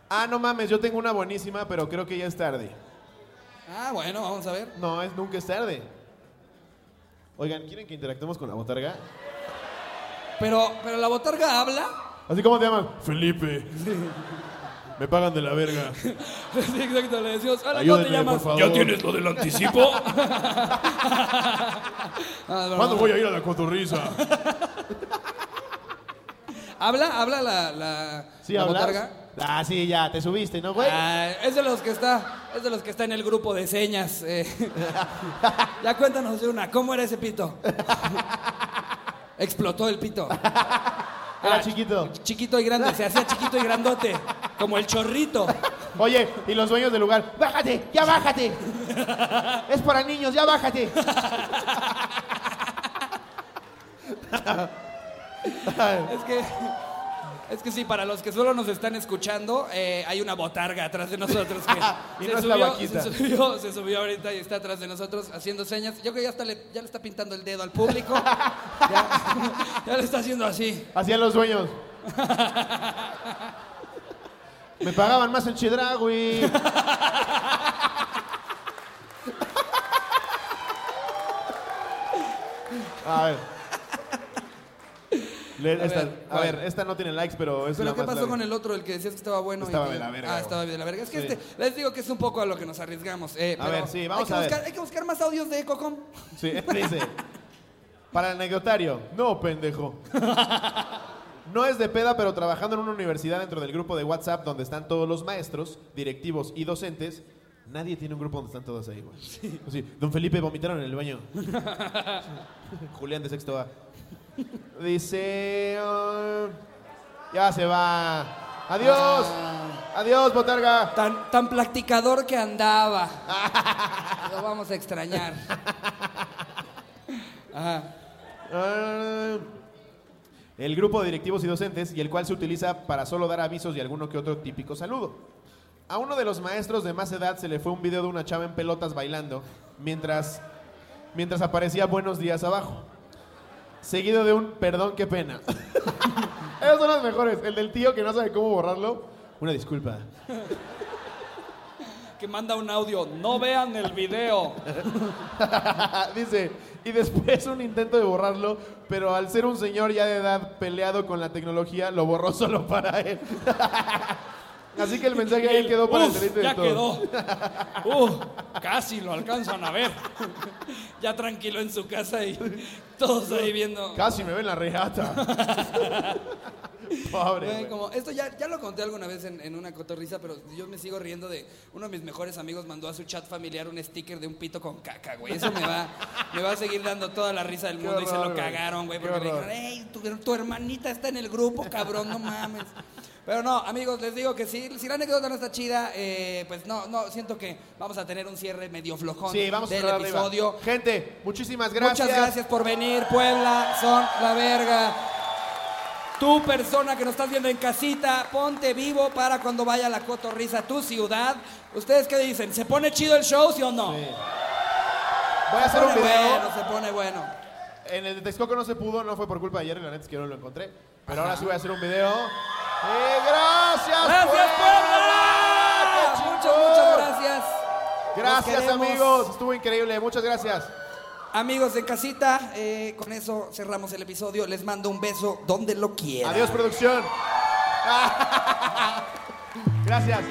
Ah, no mames, yo tengo una buenísima, pero creo que ya es tarde. Ah, bueno, vamos a ver. No, es nunca es tarde. Oigan, ¿quieren que interactuemos con la botarga? Pero, pero la botarga habla. Así como te llaman. Felipe. Me pagan de la verga. Sí, exacto, le decimos, hola, ¿cómo te Ayúdenme, llamas? por favor. lo del anticipo? Ah, no, ¿Cuándo no. voy a ir a la cotorriza? ¿Habla? ¿Habla la, la, ¿Sí la hablas? botarga? Ah, sí, ya, te subiste, ¿no, güey? Ah, es de los que está, es de los que está en el grupo de señas. eh. ya cuéntanos de una, ¿cómo era ese pito? Explotó el pito. Era chiquito. Chiquito y grande, se hacía chiquito y grandote, como el chorrito. Oye, y los dueños del lugar, bájate, ya bájate. es para niños, ya bájate. Es que, es que sí, para los que solo nos están escuchando, eh, hay una botarga atrás de nosotros que Y se, no es la subió, vaquita. se, subió, se subió ahorita y está atrás de nosotros haciendo señas. Yo creo que ya, está, le, ya le está pintando el dedo al público. Ya, ya le está haciendo así. Hacían los dueños. Me pagaban más en Chedragui. A ver. Leer A esta- ver, a ¿cuál? ver, esta no tiene likes, pero es ¿Pero la qué más pasó larga. con el otro, el que decías que estaba bueno? y Estaba que- de la verga, Ah, estaba de la verga. Es que Sí. este, les digo que es un poco a lo que nos arriesgamos. eh, A ver, sí, vamos a ver. buscar, Hay que buscar más audios de Ecocom. Sí, dice. Para el anecdotario. No, pendejo. No es de peda, pero trabajando en una universidad dentro del grupo de WhatsApp donde están todos los maestros, directivos y docentes. Nadie tiene un grupo donde están todos ahí, güey. Así, Don Felipe vomitaron en el baño. Julián de sexto A. Dice. ah, ya se va. Adiós. Adiós, botarga. Tan, tan practicador que andaba. Lo vamos a extrañar. Ajá. Ah, el grupo de directivos y docentes y el cual se utiliza para solo dar avisos y alguno que otro típico saludo. A uno de los maestros de más edad se le fue un video de una chava en pelotas bailando mientras, mientras aparecía buenos días abajo. Seguido de un perdón, qué pena. Esos son los mejores. El del tío que no sabe cómo borrarlo. Una disculpa. Que manda un audio, no vean el video. Dice, y después un intento de borrarlo, pero al ser un señor ya de edad peleado con la tecnología, lo borró solo para él. Así que el mensaje ahí quedó para el Uf, delito de ya quedó. Uf, casi lo alcanzan a ver. ya tranquilo en su casa y todos ahí viendo. Casi me ven la reata. Pobre. Güey, como, esto ya, ya lo conté alguna vez en, en una cotorriza, pero yo me sigo riendo de uno de mis mejores amigos mandó a su chat familiar un sticker de un pito con caca, güey. Eso me va, me va a seguir dando toda la risa del mundo y se lo cagaron, güey, porque le dijeron, hey, tu, tu hermanita está en el grupo, cabrón, no mames. Pero no, amigos, les digo que si, si la anécdota no está chida, eh, pues no, no, siento que vamos a tener un cierre medio flojón Sí, vamos a del arriba. episodio. Gente, muchísimas gracias. Muchas gracias por venir, Puebla, son la verga. Tú, persona que nos estás viendo en casita, ponte vivo para cuando vaya la cotorriza a tu ciudad. ¿Ustedes qué dicen? ¿Se pone chido el show, sí o no? Sí. Voy a hacer un pone video. bueno, se pone bueno. En el de Texcoco no se pudo, no fue por culpa de Jerry, la neta es que no lo encontré. Pero ahora sí voy a hacer un video. ¡Eh, gracias! ¡Gracias, Puebla! ¡Qué Muchas, muchas gracias. Gracias, amigos. Estuvo increíble. Muchas gracias. Amigos en casita, eh, con eso cerramos el episodio. Les mando un beso donde lo quieran. Adiós, producción. gracias.